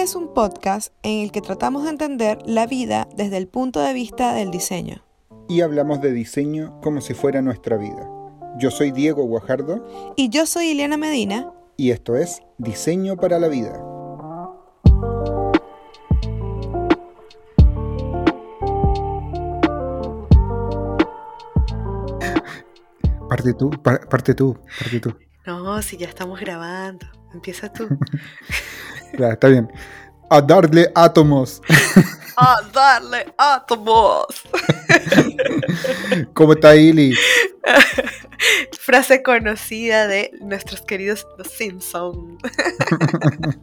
Este es un podcast en el que tratamos de entender la vida desde el punto de vista del diseño. Y hablamos de diseño como si fuera nuestra vida. Yo soy Diego Guajardo. Y yo soy Ileana Medina. Y esto es Diseño para la Vida. Parte tú, parte tú, parte tú. No, si ya estamos grabando. Empieza tú. ya, está bien. A darle átomos. A darle átomos. ¿Cómo está Ili? Frase conocida de nuestros queridos Los Simpsons.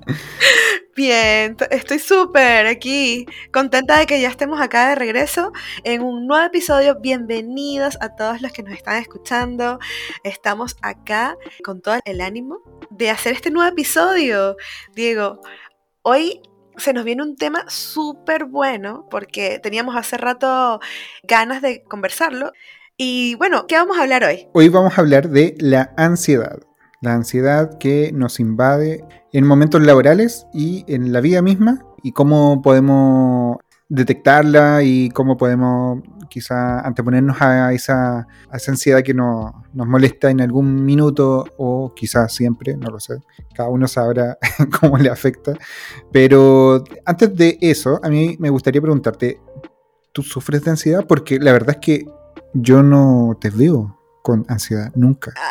Bien, estoy súper aquí, contenta de que ya estemos acá de regreso en un nuevo episodio. Bienvenidos a todos los que nos están escuchando. Estamos acá con todo el ánimo de hacer este nuevo episodio. Diego, hoy se nos viene un tema súper bueno porque teníamos hace rato ganas de conversarlo. Y bueno, ¿qué vamos a hablar hoy? Hoy vamos a hablar de la ansiedad. La ansiedad que nos invade en momentos laborales y en la vida misma y cómo podemos detectarla y cómo podemos quizá anteponernos a esa, ansiedad que nos molesta en algún minuto o quizás siempre, no lo sé, cada uno sabrá cómo le afecta. Pero antes de eso, a mí me gustaría preguntarte, ¿tú sufres de ansiedad? Porque la verdad es que yo no te veo con ansiedad, nunca.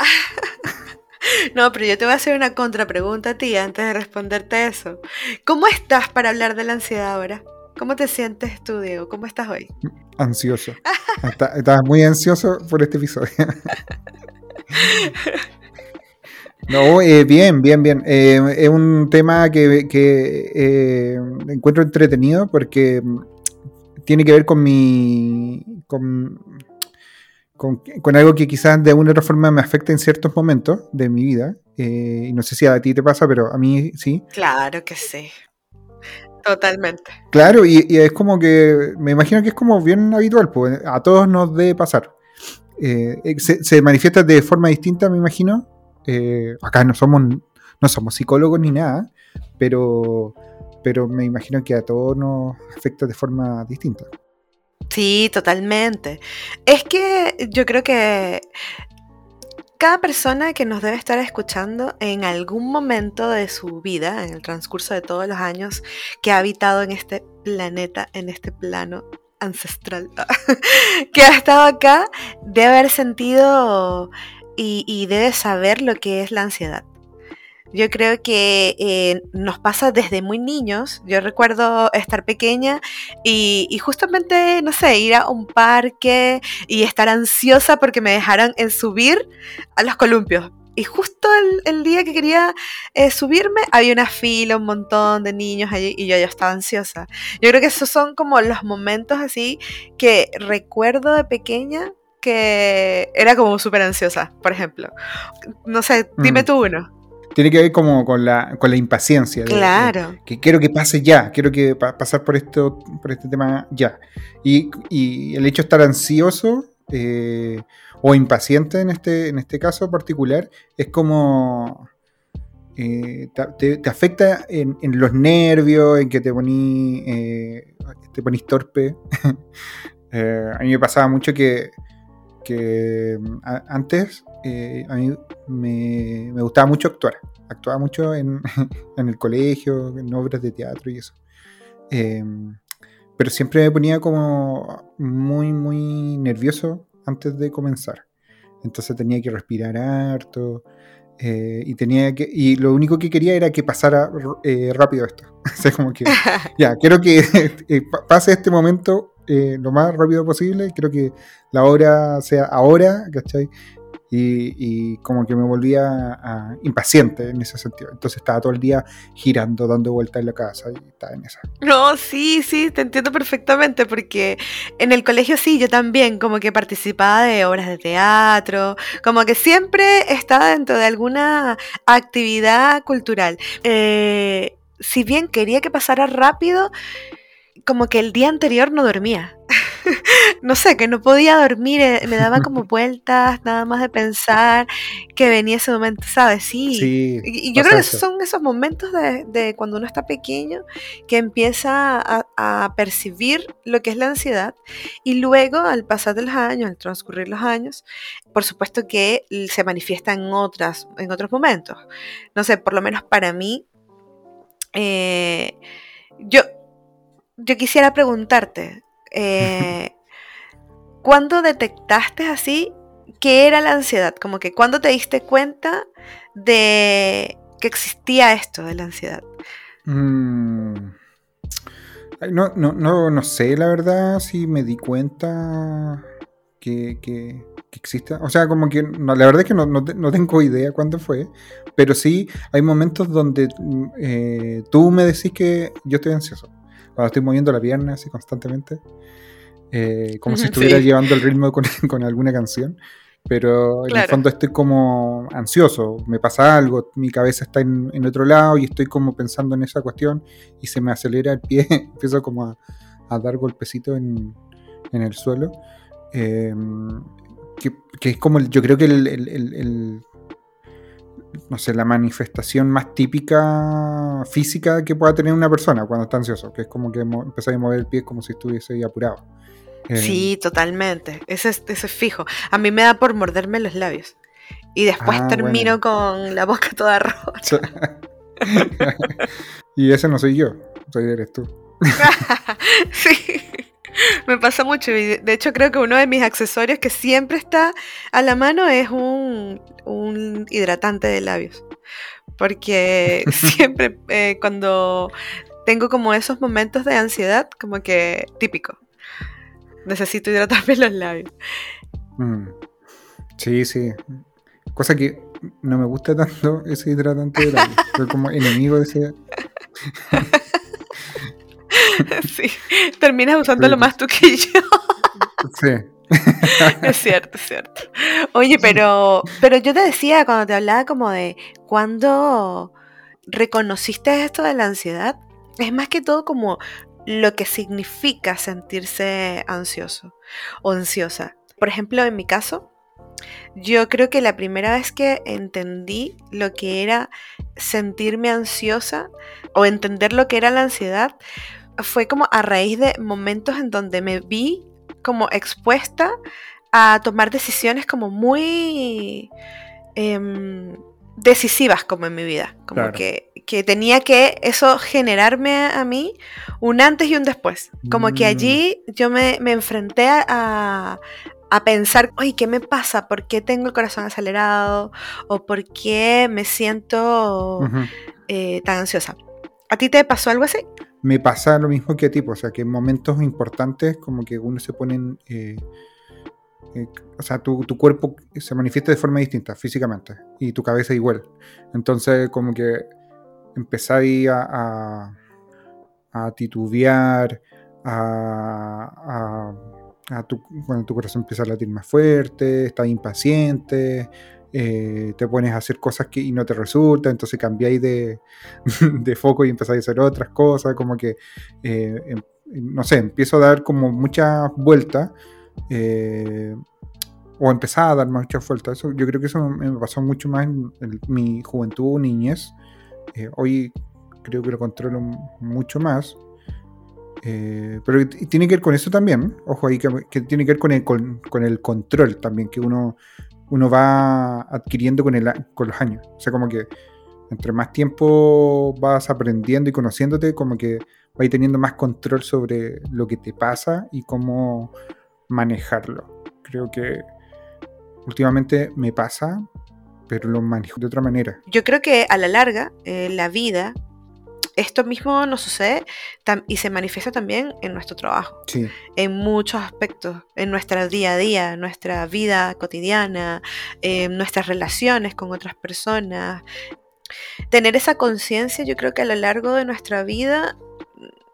No, pero yo te voy a hacer una contrapregunta a ti antes de responderte eso. ¿Cómo estás para hablar de la ansiedad ahora? ¿Cómo te sientes tú, Diego? ¿Cómo estás hoy? Ansioso. Estaba muy ansioso por este episodio. No, eh, bien, bien, bien. Eh, es un tema que, eh, encuentro entretenido porque tiene que ver con mi. Con, con, algo que quizás de alguna u otra forma me afecta en ciertos momentos de mi vida. y no sé si a ti te pasa, pero a mí sí. Claro que sí. Totalmente. Claro, y, es como que, me imagino que es como bien habitual, pues a todos nos debe pasar. Eh, eh, se, manifiesta de forma distinta, me imagino. Eh, acá no somos, no somos psicólogos ni nada, pero, pero me imagino que a todos nos afecta de forma distinta. Sí, totalmente. Es que yo creo que cada persona que nos debe estar escuchando en algún momento de su vida, en el transcurso de todos los años que ha habitado en este planeta, en este plano ancestral, que ha estado acá, debe haber sentido y, debe saber lo que es la ansiedad. Yo creo que eh, nos pasa desde muy niños. Yo recuerdo estar pequeña y, justamente, no sé, ir a un parque y estar ansiosa porque me dejaran en subir a los columpios. Y justo el, día que quería eh, subirme, había una fila, un montón de niños allí y yo ya estaba ansiosa. Yo creo que esos son como los momentos así que recuerdo de pequeña que era como súper ansiosa, por ejemplo. No sé, dime mm. tú uno tiene que ver como con la, con la impaciencia. claro. que quiero que pase ya, quiero que pasar por esto, por este tema ya. Y, y el hecho de estar ansioso eh, o impaciente en este, en este caso particular es como eh, te, afecta en, en, los nervios, en que te poní, eh, te ponís torpe. a mí me pasaba mucho que, que antes eh, a mí me, gustaba mucho actuar. Actuaba mucho en, el colegio, en obras de teatro y eso. Em, pero siempre me ponía como muy, muy nervioso antes de comenzar. Entonces tenía que respirar harto. Eh, y tenía que y lo único que quería era que pasara eh, rápido esto o sea como que ya quiero que pase este momento lo más rápido posible quiero que la hora sea ahora ¿cachai? Y, como que me volvía impaciente en ese sentido. Entonces estaba todo el día girando, dando vueltas en la casa y estaba en esa. No, sí, sí, te entiendo perfectamente porque en el colegio sí, yo también como que participaba de obras de teatro, como que siempre estaba dentro de alguna actividad cultural. Eh, si bien quería que pasara rápido, como que el día anterior no dormía. no sé, que no podía dormir, eh, me daba como vueltas, nada más de pensar que venía ese momento, ¿sabes? Sí. y, yo creo que son esos momentos de, cuando uno está pequeño que empieza a, percibir lo que es la ansiedad y luego al pasar de los años, al transcurrir los años, por supuesto que se manifiesta en, otras, en otros momentos. No sé, por lo menos para mí, eh, yo, yo quisiera preguntarte, eh, ¿cuándo detectaste así qué era la ansiedad? Como que cuando te diste cuenta de que existía esto de la ansiedad. Mm. No, no, no, no, sé, la verdad, si me di cuenta que, que, existe. O sea, como que la verdad es que no, tengo idea cuándo fue, pero sí hay momentos donde mm, eh, tú me decís que yo estoy ansioso. Cuando estoy moviendo la pierna así constantemente. Eh, como si estuviera llevando el ritmo con, alguna canción, pero en el fondo estoy como ansioso, me pasa algo, mi cabeza está en, otro lado y estoy como pensando en esa cuestión y se me acelera el pie, empiezo como a, dar golpecitos en, el suelo. Em, que, es como yo creo que el, no sé, la manifestación más típica física que pueda tener una persona cuando está ansioso, que es como que empezar a mover el pie como si estuviese ahí apurado. Sí, eh, totalmente. Eso es, eso es fijo. A mí me da por morderme los labios. Y después ah, termino con la boca toda roja. y ese no soy yo, soy eres tú. sí, me pasa mucho. de hecho, creo que uno de mis accesorios que siempre está a la mano es un, un hidratante de labios. Porque siempre eh, cuando tengo como esos momentos de ansiedad, como que típico, necesito hidratarme los labios. Mm. Sí, sí. Cosa que no me gusta tanto ese hidratante de labios. Soy como enemigo de ese. sí. Terminas usándolo más tú que yo. sí. es cierto, es cierto. Oye, pero, pero yo te decía cuando te hablaba como de cuando reconociste esto de la ansiedad, es más que todo como lo que significa sentirse ansioso o ansiosa. Por ejemplo, en mi caso, yo creo que la primera vez que entendí lo que era sentirme ansiosa o entender lo que era la ansiedad fue como a raíz de momentos en donde me vi como expuesta a tomar decisiones como muy em, decisivas como en mi vida. Como que, tenía que eso generarme a, mí un antes y un después. Como que allí mm. yo me, enfrenté a, pensar, oye, ¿qué me pasa? ¿Por qué tengo el corazón acelerado? ¿O por qué me siento eh, tan ansiosa? ¿A ti te pasó algo así? Me pasa lo mismo que a ti, pues, o sea, que en momentos importantes como que uno se pone... Eh, eh, o sea, tu, cuerpo se manifiesta de forma distinta físicamente y tu cabeza igual. Entonces, como que empezáis a, a, titubear, a, a tu, cuando tu corazón empieza a latir más fuerte, estás impaciente, eh, te pones a hacer cosas que y no te resulta, entonces cambiáis de, de foco y empezáis a hacer otras cosas, como que, eh, em, no sé, empiezo a dar como muchas vueltas eh, o empezaba a dar muchas vueltas. Eso, yo creo que eso me pasó mucho más en, mi juventud niñez. Hoy creo que lo controlo mucho más. Eh, pero tiene que ver con eso también. Ojo ahí, que, tiene que ver con el, con, el control también que uno, uno va adquiriendo con, el, con los años. O sea, como que entre más tiempo vas aprendiendo y conociéndote, como que vas teniendo más control sobre lo que te pasa y cómo manejarlo. Creo que últimamente me pasa, pero lo manejo de otra manera. Yo creo que a la larga, eh, la vida, esto mismo nos sucede y se manifiesta también en nuestro trabajo. Sí. En muchos aspectos, en nuestra día a día, en nuestra vida cotidiana, en nuestras relaciones con otras personas. Tener esa conciencia, yo creo que a lo largo de nuestra vida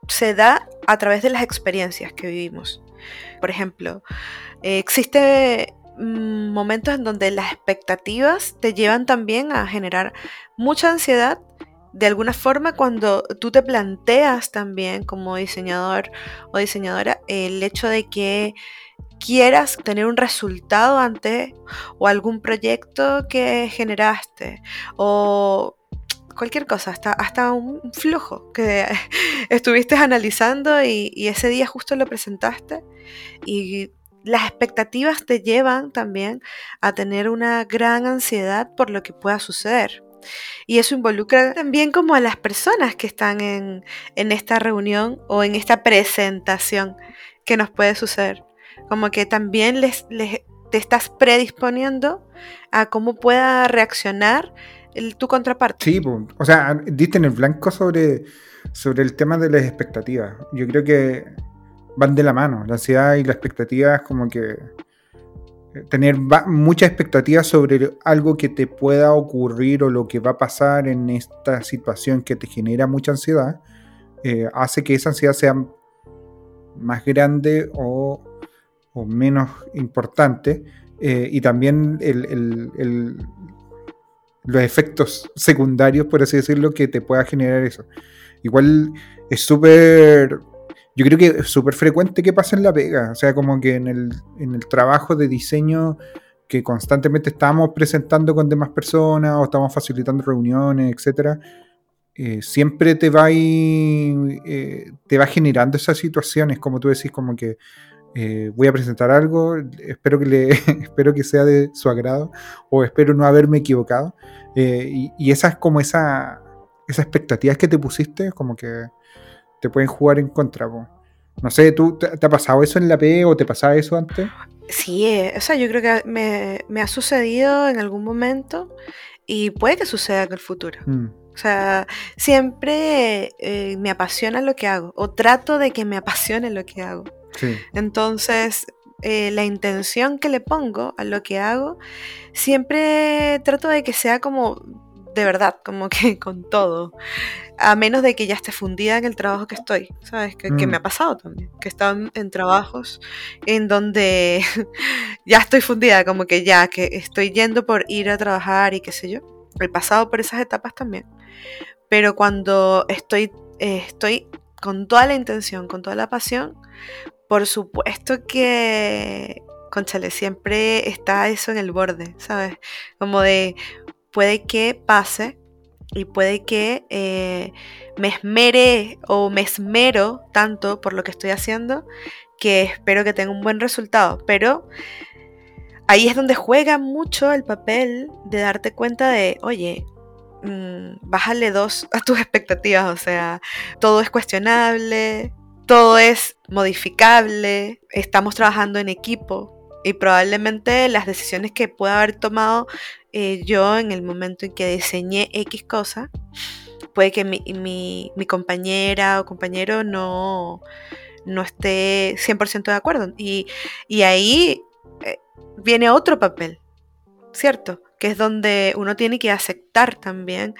se da a través de las experiencias que vivimos. Por ejemplo, eh, existe mm, momentos en donde las expectativas te llevan también a generar mucha ansiedad de alguna forma cuando tú te planteas también como diseñador o diseñadora el hecho de que quieras tener un resultado ante o algún proyecto que generaste o cualquier cosa, hasta, hasta un flujo que estuviste analizando y, y ese día justo lo presentaste y las expectativas te llevan también a tener una gran ansiedad por lo que pueda suceder. Y eso involucra también como a las personas que están en, esta reunión o en esta presentación que nos puede suceder. Como que también les, te estás predisponiendo a cómo pueda reaccionar tu contraparte. Sí, o sea, diste en el blanco sobre, sobre el tema de las expectativas. Yo creo que van de la mano. La ansiedad y la expectativa es como que tener muchas expectativas sobre algo que te pueda ocurrir o lo que va a pasar en esta situación que te genera mucha ansiedad, eh, hace que esa ansiedad sea más grande o, menos importante. Eh, y también los efectos secundarios, por así decirlo, que te pueda generar eso. Igual es súper yo creo que es súper frecuente que pase en la pega, o sea, como que en el, en el trabajo de diseño que constantemente estamos presentando con demás personas o estamos facilitando reuniones, etcétera, eh, siempre te va, eh, te va generando esas situaciones, como tú decís, como que eh, voy a presentar algo, espero que, le, espero que sea de su agrado o espero no haberme equivocado. y, y esas como esa, esas expectativas que te pusiste, como que te pueden jugar en contra. No sé, ¿tú te, ha pasado eso en la P o te pasaba eso antes? Sí, eh, o sea, yo creo que me, ha sucedido en algún momento y puede que suceda en el futuro. Mm. O sea, siempre eh, me apasiona lo que hago o trato de que me apasione lo que hago. Entonces, eh, la intención que le pongo a lo que hago, siempre trato de que sea como de verdad, como que con todo. A menos de que ya esté fundida en el trabajo que estoy, ¿sabes? Que, me mm. ha pasado también. Que he estado en trabajos en donde ya estoy fundida, como que ya, que estoy yendo por ir a trabajar y qué sé yo. He pasado por esas etapas también. Pero cuando estoy, eh, estoy con toda la intención, con toda la pasión, por supuesto que, conchale, siempre está eso en el borde, ¿sabes? Como de, puede que pase y puede que eh, me esmere o me esmero tanto por lo que estoy haciendo que espero que tenga un buen resultado. Pero ahí es donde juega mucho el papel de darte cuenta de, oye, mmm, bájale dos a tus expectativas, o sea, todo es cuestionable, todo es modificable, estamos trabajando en equipo y probablemente las decisiones que pueda haber tomado eh, yo en el momento en que diseñé X cosa, puede que mi, compañera o compañero no, no esté 100% de acuerdo. Y, ahí eh, viene otro papel, ¿cierto? Que es donde uno tiene que aceptar también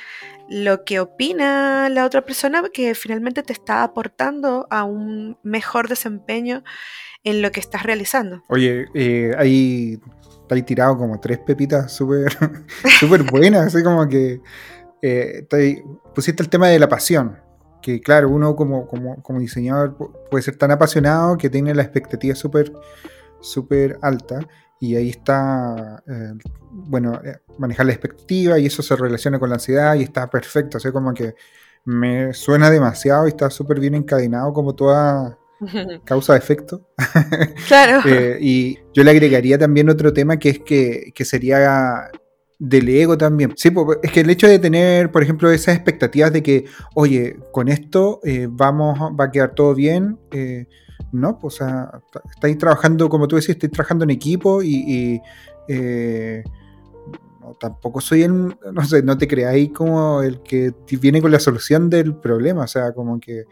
lo que opina la otra persona que finalmente te está aportando a un mejor desempeño en lo que estás realizando. Oye, eh, hay ahí tirado como tres pepitas súper super buenas, así como que eh, pusiste el tema de la pasión, que claro, uno como, como, diseñador puede ser tan apasionado que tiene la expectativa súper super alta y ahí está, eh, bueno, eh, manejar la expectativa y eso se relaciona con la ansiedad y está perfecto, o sea, como que me suena demasiado y está súper bien encadenado como toda causa-efecto. Claro. Eh, y yo le agregaría también otro tema que es que, sería del ego también. Sí, es que el hecho de tener, por ejemplo, esas expectativas de que, oye, con esto eh, vamos, va a quedar todo bien, eh, no, pues, o sea, estáis trabajando, como tú decís, estáis trabajando en equipo y, tampoco soy el, no sé, no te creáis como el que viene con la solución del problema, o sea, como que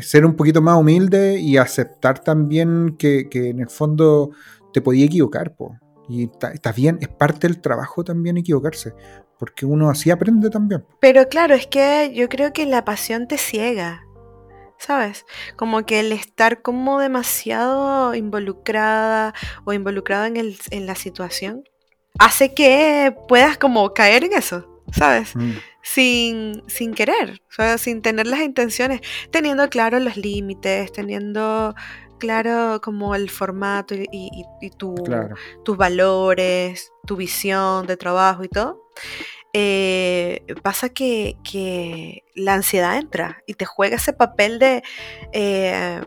ser un poquito más humilde y aceptar también que, en el fondo te podía equivocar, po. Y está, bien, es parte del trabajo también equivocarse, porque uno así aprende también. Pero claro, es que yo creo que la pasión te ciega, ¿sabes? Como que el estar como demasiado involucrada o involucrado en, en la situación hace que puedas como caer en eso, ¿sabes? Mm. Sin, sin querer, o sea, sin tener las intenciones, teniendo claro los límites, teniendo claro como el formato y, tus valores, tu visión de trabajo y todo. Eh, pasa que, que, la ansiedad entra y te juega ese papel de eh,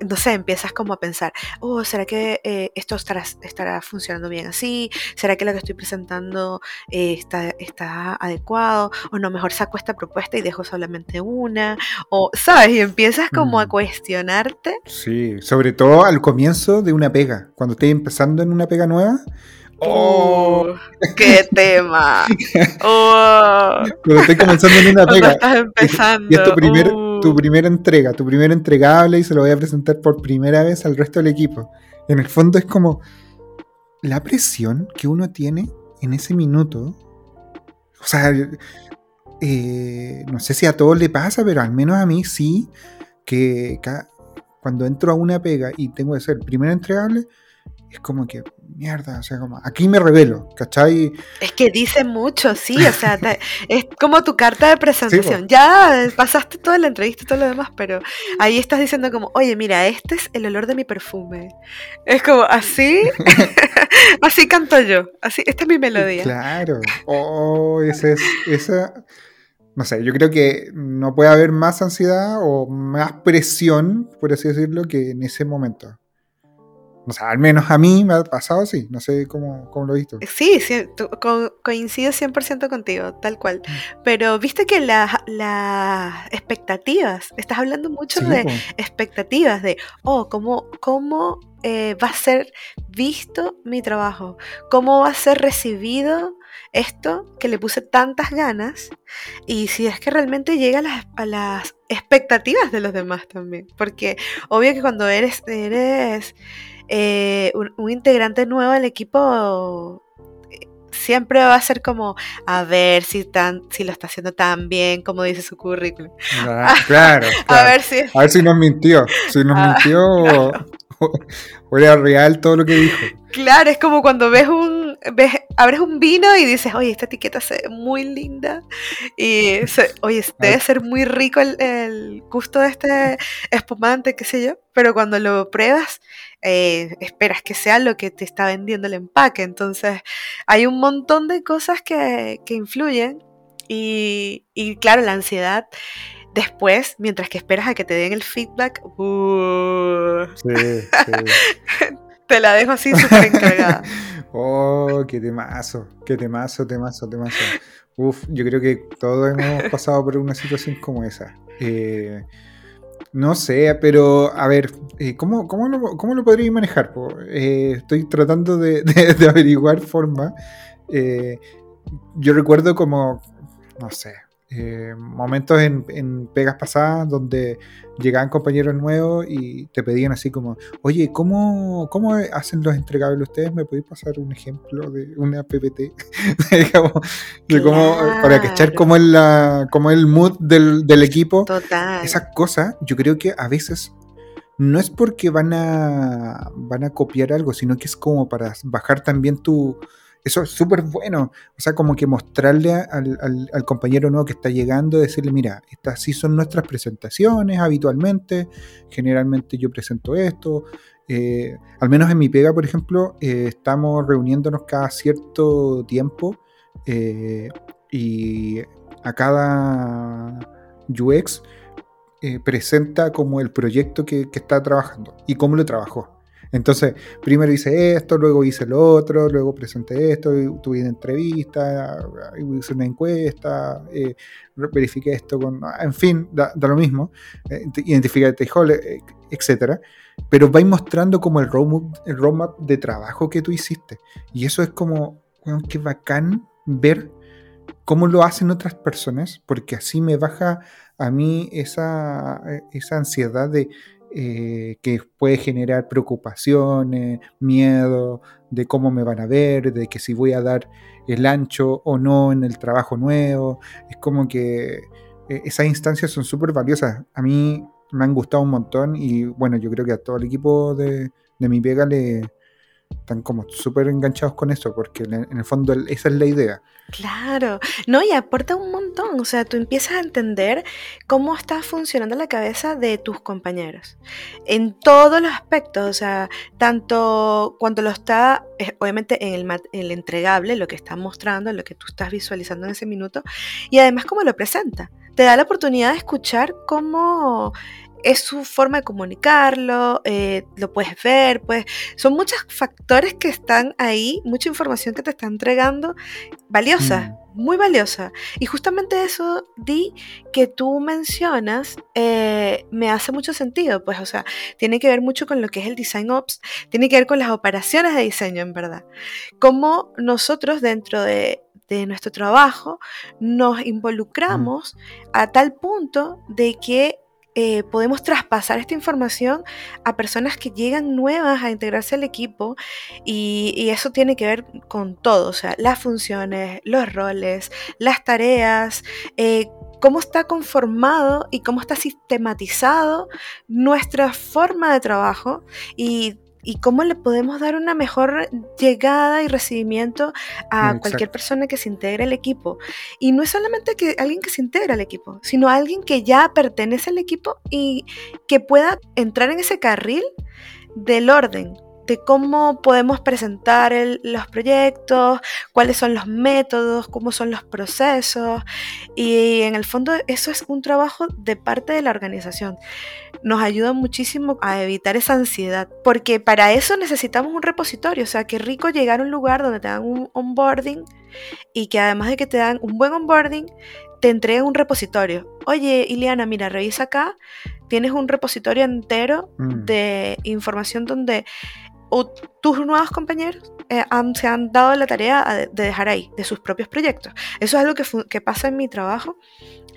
no sé, empiezas como a pensar, oh, ¿será que eh, esto estará, estará funcionando bien así? ¿Será que lo que estoy presentando eh, está, está adecuado? O no, mejor saco esta propuesta y dejo solamente una. O, ¿sabes? Y empiezas como a mm. cuestionarte. Sí, sobre todo al comienzo de una pega, cuando estoy empezando en una pega nueva. ¡Oh! ¡Qué tema! ¡Oh! Cuando estoy comenzando en una pega. Estás empezando. Y, es primer, ¡Uh! Tu primera entrega, tu primer entregable y se lo voy a presentar por primera vez al resto del equipo. En el fondo es como la presión que uno tiene en ese minuto. O sea, eh, no sé si a todos le pasa, pero al menos a mí sí, que cuando entro a una pega y tengo que ser el primer entregable, es como que, mierda, o sea, como, aquí me revelo, ¿cachai? Es que dice mucho, sí, o sea, es como tu carta de presentación. ya pasaste toda la entrevista y todo lo demás, pero ahí estás diciendo como, oye, mira, este es el olor de mi perfume. Es como, así, así canto yo, así, esta es mi melodía. Claro, oh, esa es, esa, no sé, yo creo que no puede haber más ansiedad o más presión, por así decirlo, que en ese momento. O sea, al menos a mí me ha pasado así, no sé cómo, cómo lo he visto. Sí, sí coincido 100% contigo, tal cual. Mm. Pero viste que las expectativas, estás hablando mucho de expectativas, de, oh, ¿cómo, cómo eh, va a ser visto mi trabajo? ¿Cómo va a ser recibido esto que le puse tantas ganas? Y si es que realmente llega a las, a las expectativas de los demás también. Porque obvio que cuando eres... eres eh, un, integrante nuevo del equipo siempre va a ser como a ver si tan, si lo está haciendo tan bien como dice su currículum. Ah, claro, A ver si. A ver si nos mintió. Si nos ah, mintió o, era real todo lo que dijo. Claro, es como cuando ves un. Ves, abres un vino y dices, oye, esta etiqueta se ve muy linda. Y oye, debe ser muy rico el, el gusto de este espumante, qué sé yo. Pero cuando lo pruebas eh, esperas que sea lo que te está vendiendo el empaque. Entonces, hay un montón de cosas que, influyen y, claro, la ansiedad después, mientras que esperas a que te den el feedback, uh, te la dejo así súper encargada. oh, qué temazo, qué temazo, temazo, temazo. Uf, yo creo que todos hemos pasado por una situación como esa. Eh, no sé, pero a ver, eh, ¿cómo, cómo, lo, cómo lo podría manejar? Eh, estoy tratando de, averiguar forma. Eh, yo recuerdo como, no sé, eh, momentos en, pegas pasadas donde llegaban compañeros nuevos y te pedían así como, oye, ¿cómo, cómo hacen los entregables ustedes? ¿Me podéis pasar un ejemplo de una PPT? de cómo, para echar cómo es, la, cómo el mood del, del equipo. Total. Esas cosas, yo creo que a veces no es porque van a, van a copiar algo, sino que es como para bajar también tu eso es súper bueno. O sea, como que mostrarle al, compañero nuevo que está llegando, decirle, mira, estas sí son nuestras presentaciones habitualmente. Generalmente yo presento esto. Eh, al menos en mi pega, por ejemplo, eh, estamos reuniéndonos cada cierto tiempo eh, y a cada UX presenta como el proyecto que, que está trabajando y cómo lo trabajó. Entonces, primero hice esto, luego hice lo otro, luego presenté esto, tuve una entrevista, hice una encuesta, eh, verifiqué esto con. En fin, da, lo mismo. Eh, el stakeholder, eh, etc. Pero vais mostrando como el roadmap, el roadmap de trabajo que tú hiciste. Y eso es como, qué bacán ver cómo lo hacen otras personas, porque así me baja a mí esa, esa ansiedad de eh, que puede generar preocupaciones, miedo de cómo me van a ver, de que si voy a dar el ancho o no en el trabajo nuevo. Es como que eh, esas instancias son súper valiosas. A mí me han gustado un montón y bueno, yo creo que a todo el equipo de, mi pega le, están como súper enganchados con eso, porque en, el fondo esa es la idea. Claro, no, y aporta un montón, o sea, tú empiezas a entender cómo está funcionando la cabeza de tus compañeros, en todos los aspectos, o sea, tanto cuando lo está, eh, obviamente en el, el entregable, lo que está mostrando, lo que tú estás visualizando en ese minuto, y además cómo lo presenta. Te da la oportunidad de escuchar cómo es su forma de comunicarlo, eh, lo puedes ver, pues son muchos factores que están ahí, mucha información que te está entregando, valiosa, mm. muy valiosa. Y justamente eso, Di, que tú mencionas, eh, me hace mucho sentido, pues, o sea, tiene que ver mucho con lo que es el Design Ops, tiene que ver con las operaciones de diseño, en verdad. Cómo nosotros dentro de de nuestro trabajo, nos involucramos mm. a tal punto de que eh, podemos traspasar esta información a personas que llegan nuevas a integrarse al equipo y, eso tiene que ver con todo, o sea, las funciones, los roles, las tareas, eh, cómo está conformado y cómo está sistematizado nuestra forma de trabajo y y cómo le podemos dar una mejor llegada y recibimiento a cualquier persona que se integre al equipo. Y no es solamente que alguien que se integre al equipo, sino alguien que ya pertenece al equipo y que pueda entrar en ese carril del orden, de cómo podemos presentar los proyectos, cuáles son los métodos, cómo son los procesos. Y en el fondo eso es un trabajo de parte de la organización. Nos ayuda muchísimo a evitar esa ansiedad, porque para eso necesitamos un repositorio. O sea, qué rico llegar a un lugar donde te dan un onboarding y que además de que te dan un buen onboarding, te entreguen un repositorio. Oye, Iliana, mira, revisa acá. Tienes un repositorio entero mm. de información donde o tus nuevos compañeros eh, se han dado la tarea de, dejar ahí, de sus propios proyectos. Eso es algo que, pasa en mi trabajo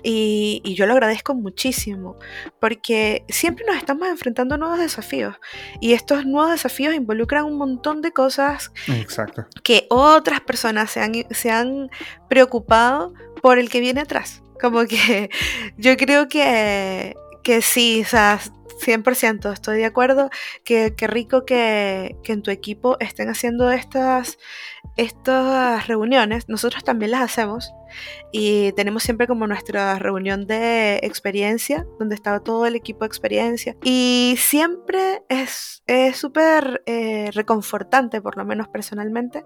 y, yo lo agradezco muchísimo, porque siempre nos estamos enfrentando a nuevos desafíos y estos nuevos desafíos involucran un montón de cosas que otras personas se han, se han preocupado por el que viene atrás. Como que yo creo que, que sí, o sea, 100%, estoy de acuerdo. Qué rico que, en tu equipo estén haciendo estas, estas reuniones. Nosotros también las hacemos y tenemos siempre como nuestra reunión de experiencia, donde está todo el equipo de experiencia. Y siempre es súper eh, reconfortante, por lo menos personalmente,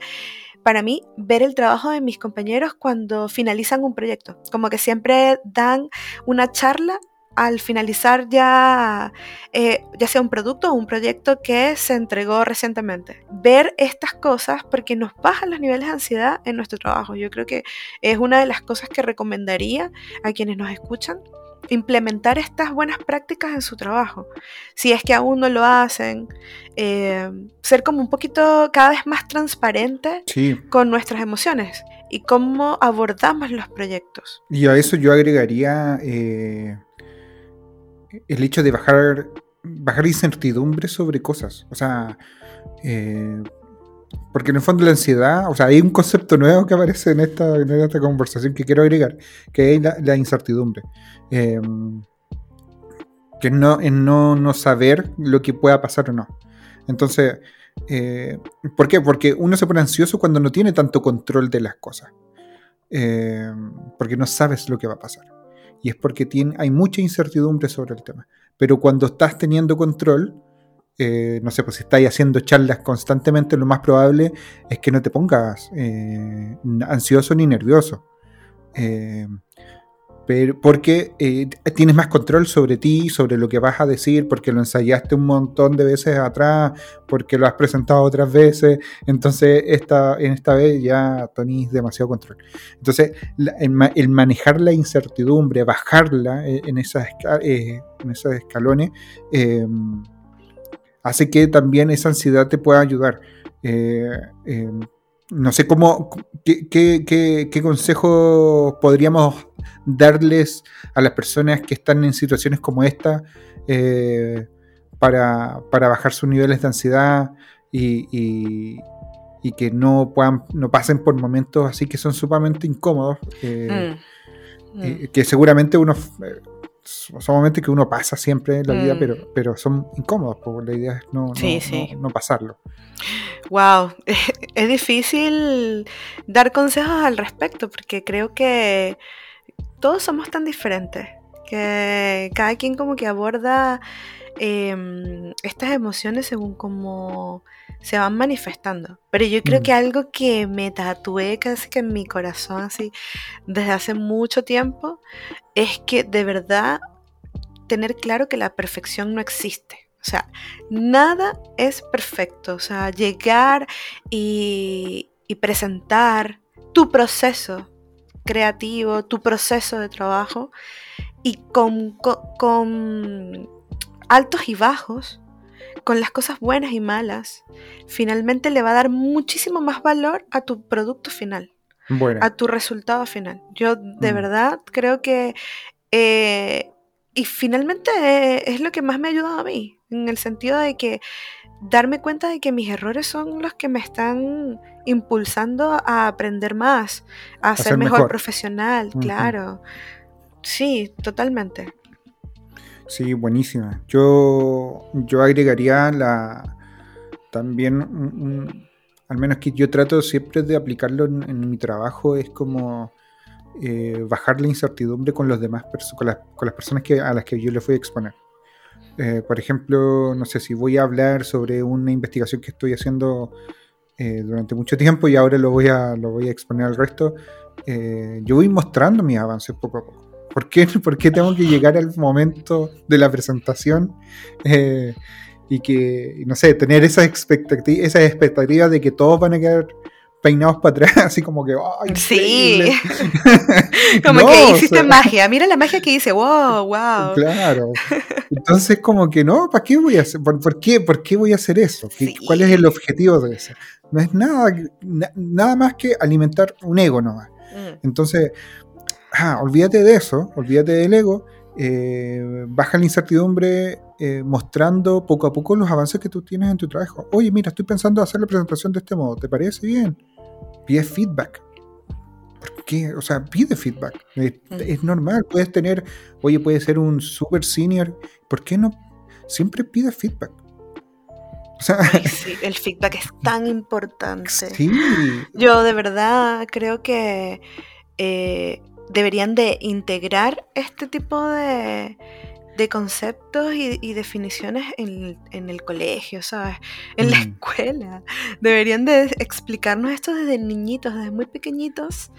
para mí ver el trabajo de mis compañeros cuando finalizan un proyecto. Como que siempre dan una charla al finalizar ya, eh, ya sea un producto o un proyecto que se entregó recientemente. Ver estas cosas porque nos bajan los niveles de ansiedad en nuestro trabajo. Yo creo que es una de las cosas que recomendaría a quienes nos escuchan implementar estas buenas prácticas en su trabajo. Si es que aún no lo hacen, eh, ser como un poquito cada vez más transparente con nuestras emociones y cómo abordamos los proyectos. Y a eso yo agregaría eh, el hecho de bajar, bajar incertidumbre sobre cosas. O sea, eh, porque en el fondo la ansiedad, o sea, hay un concepto nuevo que aparece en esta, en esta conversación que quiero agregar, que es la, incertidumbre. Eh, que no, es no, no saber lo que pueda pasar o no. Entonces, eh, ¿por qué? Porque uno se pone ansioso cuando no tiene tanto control de las cosas. porque no sabes lo que va a pasar y es porque tiene, hay mucha incertidumbre sobre el tema. Pero cuando estás teniendo control, eh, no sé, pues si estás haciendo charlas constantemente, lo más probable es que no te pongas eh, ansioso ni nervioso. Eh, porque eh, tienes más control sobre ti, sobre lo que vas a decir, porque lo ensayaste un montón de veces atrás, porque lo has presentado otras veces, entonces esta, en esta vez ya tenés demasiado control. Entonces, el, manejar la incertidumbre, bajarla eh, en, esas, eh, esos escalones, em, hace que también esa ansiedad te pueda ayudar. Em, no sé cómo, qué, qué, qué, consejos podríamos darles a las personas que están en situaciones como esta eh, para, bajar sus niveles de ansiedad y, que no puedan, no pasen por momentos así que son sumamente incómodos. Eh, mm. Mm. que seguramente uno son momentos que uno pasa siempre en la vida, Mm. pero, pero son incómodos, porque la idea es no, no- Sí, no- sí. no pasarlo. Wow, es difícil dar consejos al respecto porque creo que todos somos tan diferentes, que cada quien como que aborda em, estas emociones según cómo se van manifestando. Pero yo creo Mm. que algo que me tatué casi que en mi corazón así desde hace mucho tiempo es que de verdad tener claro que la perfección no existe. O sea, nada es perfecto. O sea, llegar y, y presentar tu proceso creativo, tu proceso de trabajo y con, con- con altos y bajos, con las cosas buenas y malas, finalmente le va a dar muchísimo más valor a tu producto final Bueno, a tu resultado final. Yo de Mm. verdad creo que... eh, y finalmente eh, es lo que más me ha ayudado a mí, en el sentido de que darme cuenta de que mis errores son los que me están impulsando a aprender más, a, ser, ser mejor, profesional, claro. Sí, totalmente. sí, buenísima. Yo, yo agregaría la también un- un- al menos que yo trato siempre de aplicarlo en, en mi trabajo, es como eh, bajar la incertidumbre con los demás con las, con las personas que, a las que yo les voy a exponer. Eh, por ejemplo, no sé si voy a hablar sobre una investigación que estoy haciendo eh, durante mucho tiempo y ahora lo voy a, lo voy a exponer al resto. eh, yo voy mostrando mis avances poco a poco. ¿Por qué, por tengo que llegar al momento de la presentación y que, no sé, tener esas esas expectativas de que todos van a quedar peinados para atrás, así como que, ¡ay, Sí. Como No, que o hiciste sea, magia. Mira la magia que hice. Wow, wow. Claro. Entonces, como que no, ¿para qué voy a hacer? ¿Por, por qué, ¿Por qué voy a hacer eso? ¿Qué- Sí. ¿Cuál es el objetivo de eso? No es nada, na- nada más que alimentar un ego nomás. Mm, Entonces, ah, olvídate de eso, olvídate del ego, eh, baja la incertidumbre eh, mostrando poco a poco los avances que tú tienes en tu trabajo. Oye, mira, estoy pensando hacer la presentación de este modo, ¿te parece bien? Pide feedback. ¿Por qué? O sea, pide feedback. Es, Mm. es normal, puedes tener, oye, puedes ser un super senior, ¿por qué no? Siempre pide feedback. O sea, ay, sí, el feedback es tan importante. sí, Yo de verdad creo que eh, deberían de integrar este tipo de, de conceptos y, y definiciones en, en el colegio, ¿sabes? En la Mm. escuela. Deberían de explicarnos esto desde niñitos, desde muy pequeñitos.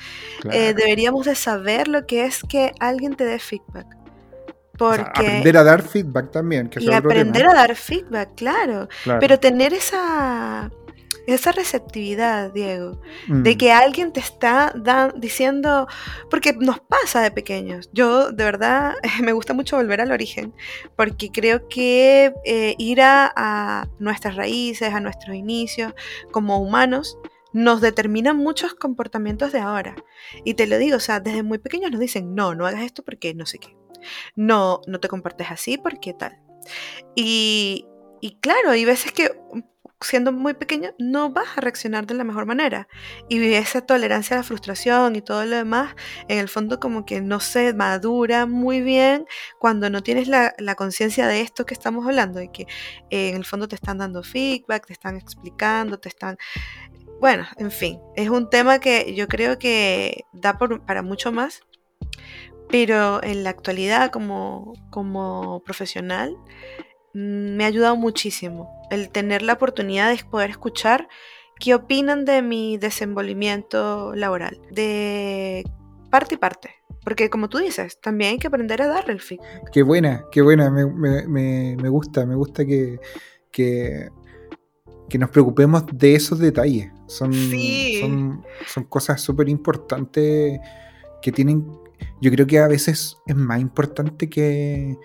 claro. Eh, deberíamos de saber lo que es que alguien te dé feedback. O sea, Porque... aprender a dar feedback también, que y aprender a dar feedback, claro. Claro. Pero tener esa, esa receptividad, Diego, Mm. de que alguien te está diciendo, porque nos pasa de pequeños. Yo de verdad me gusta mucho volver al origen, porque creo que eh, ir a, a nuestras raíces, a nuestros inicios como humanos, nos determinan muchos comportamientos de ahora. Y te lo digo, o sea, desde muy pequeños nos dicen, no, no hagas esto porque no sé qué. No, no te comportes así porque tal. Y, y claro, hay veces que siendo muy pequeño no vas a reaccionar de la mejor manera. Y esa tolerancia a la frustración y todo lo demás, en el fondo como que no se madura muy bien cuando no tienes la, la conciencia de esto que estamos hablando, de que eh, en el fondo te están dando feedback, te están explicando, te están... Bueno, en fin, es un tema que yo creo que da por- para mucho más, pero en la actualidad como, como profesional mm, me ha ayudado muchísimo el tener la oportunidad de poder escuchar qué opinan de mi desenvolvimiento laboral, de parte y parte. Porque como tú dices, también hay que aprender a darle el feedback. Qué buena, qué buena, me, me- me- me gusta, me gusta que, que, que nos preocupemos de esos detalles. Son, Sí. son, son cosas súper importantes que tienen, yo creo que a veces es más importante que,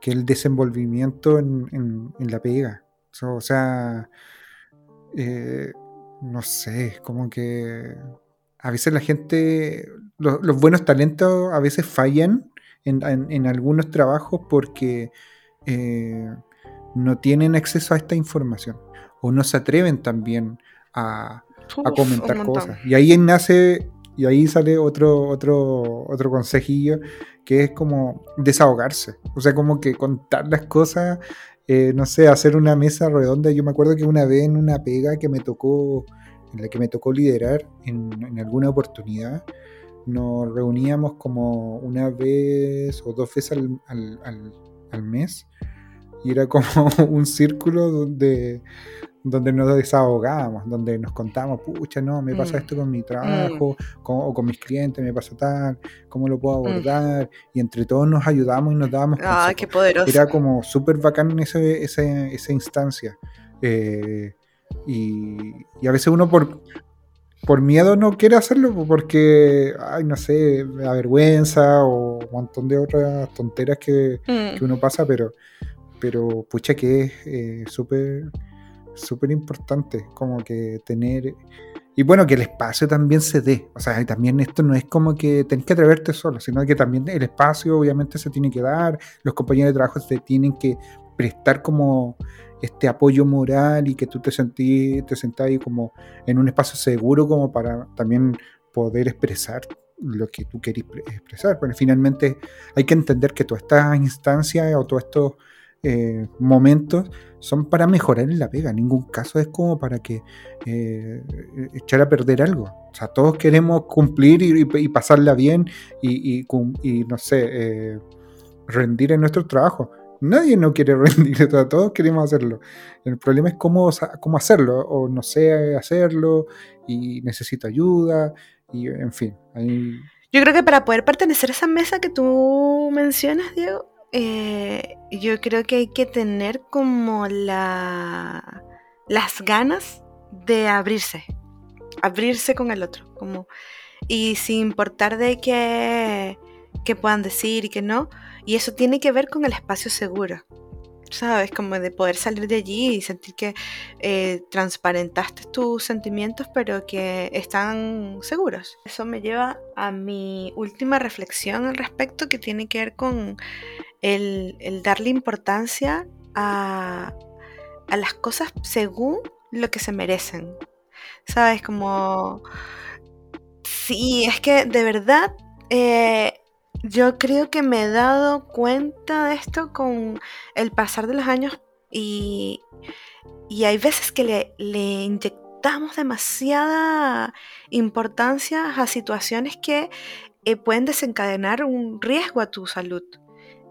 que el desenvolvimiento en, en- en la pega. O sea, eh, no sé, como que a veces la gente, lo- los buenos talentos a veces fallan en, en- en algunos trabajos porque eh, no tienen acceso a esta información o no se atreven también a, a comentar cosas. Y ahí nace, Y ahí sale otro, otro, otro consejillo que es como desahogarse. O sea, como que contar las cosas, eh, no sé, hacer una mesa redonda. Yo me acuerdo que una vez en una pega que me tocó, en la que me tocó liderar en, alguna oportunidad, nos reuníamos como una vez o dos veces al, al mes y era como un círculo donde, donde nos desahogábamos, donde nos contábamos, pucha, no, me pasa mm. esto con mi trabajo, mm. o con mis clientes, me pasa tal, cómo lo puedo mm. abordar, y entre todos nos ayudamos y nos dábamos. Ah, qué poderoso. Era como súper bacán en ese, esa instancia. Eh, y, y, a veces uno por, por miedo no quiere hacerlo, porque, ay, no sé, da vergüenza o un montón de otras tonteras que, que uno pasa, pero, pero pucha que es eh, súper súper importante, como que tener... Y bueno, que el espacio también se dé. O sea, también esto no es como que tenés que atreverte solo, sino que también el espacio obviamente se tiene que dar, los compañeros de trabajo se tienen que prestar como este apoyo moral y que tú te sentís, te sentás ahí como en un espacio seguro como para también poder expresar lo que tú querís expresar. Pero finalmente hay que entender que todas estas instancias o todos estos eh, momentos son para mejorar en la pega. En ningún caso es como para que eh, echar a perder algo. O sea, todos queremos cumplir y, pasarla bien y, no sé, eh, rendir en nuestro trabajo. Nadie no quiere rendir, todos queremos hacerlo. El problema es cómo, cómo hacerlo, o no sé hacerlo, y necesito ayuda, y en fin. Yo creo que para poder pertenecer a esa mesa que tú mencionas, Diego, eh, yo creo que hay que tener como la, las ganas de abrirse, abrirse con el otro, como, y sin importar de qué, qué puedan decir y qué no, y eso tiene que ver con el espacio seguro. ¿Sabes? Como de poder salir de allí y sentir que eh, transparentaste tus sentimientos, pero que están seguros. Eso me lleva a mi última reflexión al respecto, que tiene que ver con el, darle importancia a, las cosas según lo que se merecen. ¿Sabes? Como... Sí, es que de verdad... Eh, yo creo que me he dado cuenta de esto con el pasar de los años y, hay veces que le, inyectamos demasiada importancia a situaciones que eh, pueden desencadenar un riesgo a tu salud.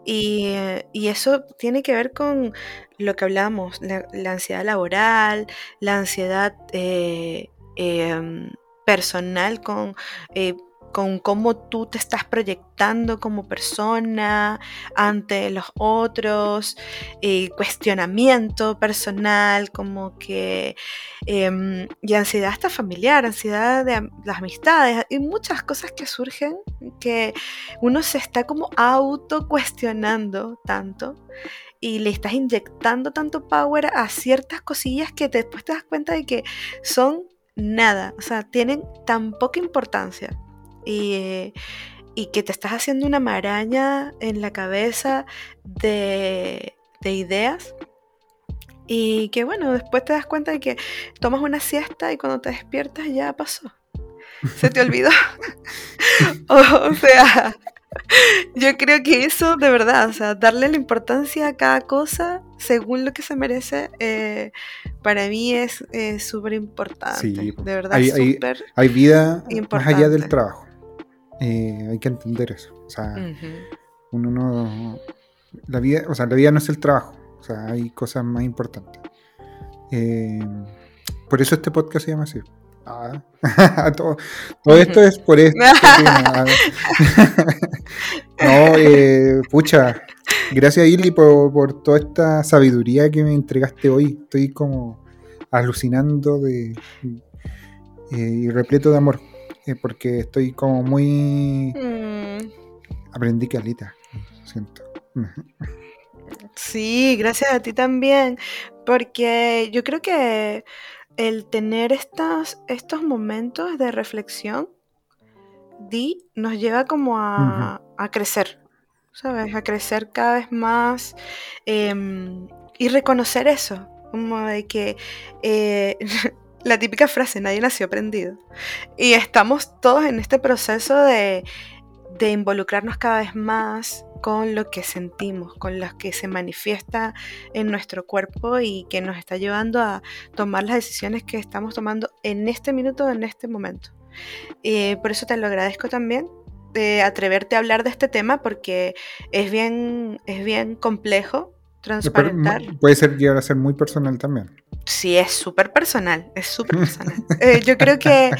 Y, eso tiene que ver con lo que hablamos, la, ansiedad laboral, la ansiedad eh, em, personal con eh, con cómo tú te estás proyectando como persona ante los otros, eh, cuestionamiento personal, como que, em, y ansiedad hasta familiar, ansiedad de las amistades, y muchas cosas que surgen que uno se está como auto cuestionando tanto y le estás inyectando tanto power a ciertas cosillas que después te das cuenta de que son nada, o sea, tienen tan poca importancia y, que te estás haciendo una maraña en la cabeza de, ideas y que bueno, después te das cuenta de que tomas una siesta y cuando te despiertas ya pasó. Se te olvidó. o, sea, yo creo que eso de verdad, o sea, darle la importancia a cada cosa según lo que se merece, eh, para mí es súper importante. Sí, de verdad, hay, hay, vida más allá del trabajo. Eh, hay que entender eso. O sea, uno no. La vida, o sea, la vida no es el trabajo. O sea, hay cosas más importantes. Eh, por eso este podcast se llama así. Ah, todo, esto es por esto. no, eh, pucha. Gracias, Ili, por, por, toda esta sabiduría que me entregaste hoy. Estoy como alucinando de, y repleto de amor. Eh, porque estoy como muy... Mm. Aprendí calita, siento. Sí, gracias a ti también, porque yo creo que el tener estas, estos momentos de reflexión, Di, nos lleva como a, crecer, ¿sabes? A crecer cada vez más em, y reconocer eso, como de que eh, la típica frase, nadie nació aprendido. Y estamos todos en este proceso de, de involucrarnos cada vez más con lo que sentimos, con lo que se manifiesta en nuestro cuerpo y que nos está llevando a tomar las decisiones que estamos tomando en este minuto, en este momento. Y por eso te lo agradezco también de atreverte a hablar de este tema porque es bien, es bien complejo transparentar. Puede ser llegar a ser muy personal también. Sí, es súper personal, es súper personal. Eh, yo creo que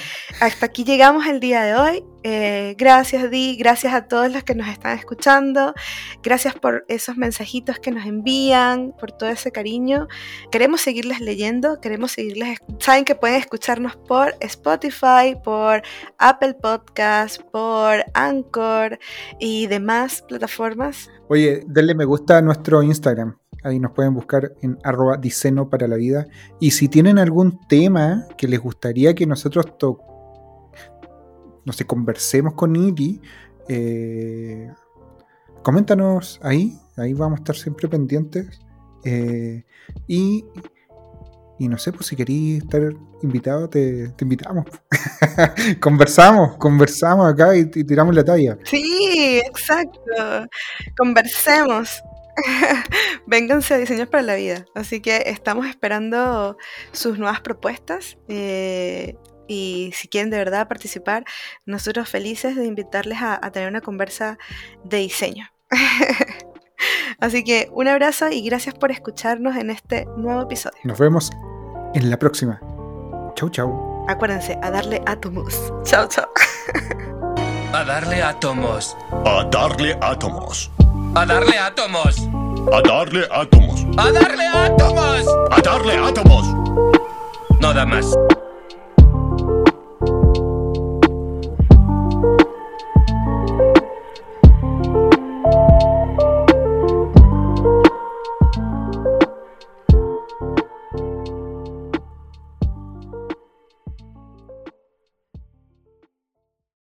hasta aquí llegamos el día de hoy. Eh, gracias, Di, gracias a todos los que nos están escuchando. Gracias por esos mensajitos que nos envían, por todo ese cariño. Queremos seguirles leyendo, queremos seguirles. Saben que pueden escucharnos por Spotify, por Apple Podcast, por Anchor y demás plataformas. Oye, denle me gusta a nuestro Instagram. Ahí nos pueden buscar en arroba diceno para la vida. Y si tienen algún tema que les gustaría que nosotros no sé, conversemos con Iri, eh, coméntanos ahí. Ahí vamos a estar siempre pendientes. Eh, y, y no sé, pues si queréis estar invitado, te, invitamos. conversamos, conversamos acá y tiramos la talla. Sí, exacto. Conversemos. Vénganse a Diseños para la Vida. Así que estamos esperando sus nuevas propuestas. Eh, y si quieren de verdad participar, nosotros felices de invitarles a, tener una conversa de diseño. Así que un abrazo y gracias por escucharnos en este nuevo episodio. Nos vemos en la próxima. Chau, chau. Acuérdense, a darle átomos. Chau, chau. A darle átomos. A darle átomos. A darle átomos. A darle átomos. A darle átomos. A darle átomos. No da más.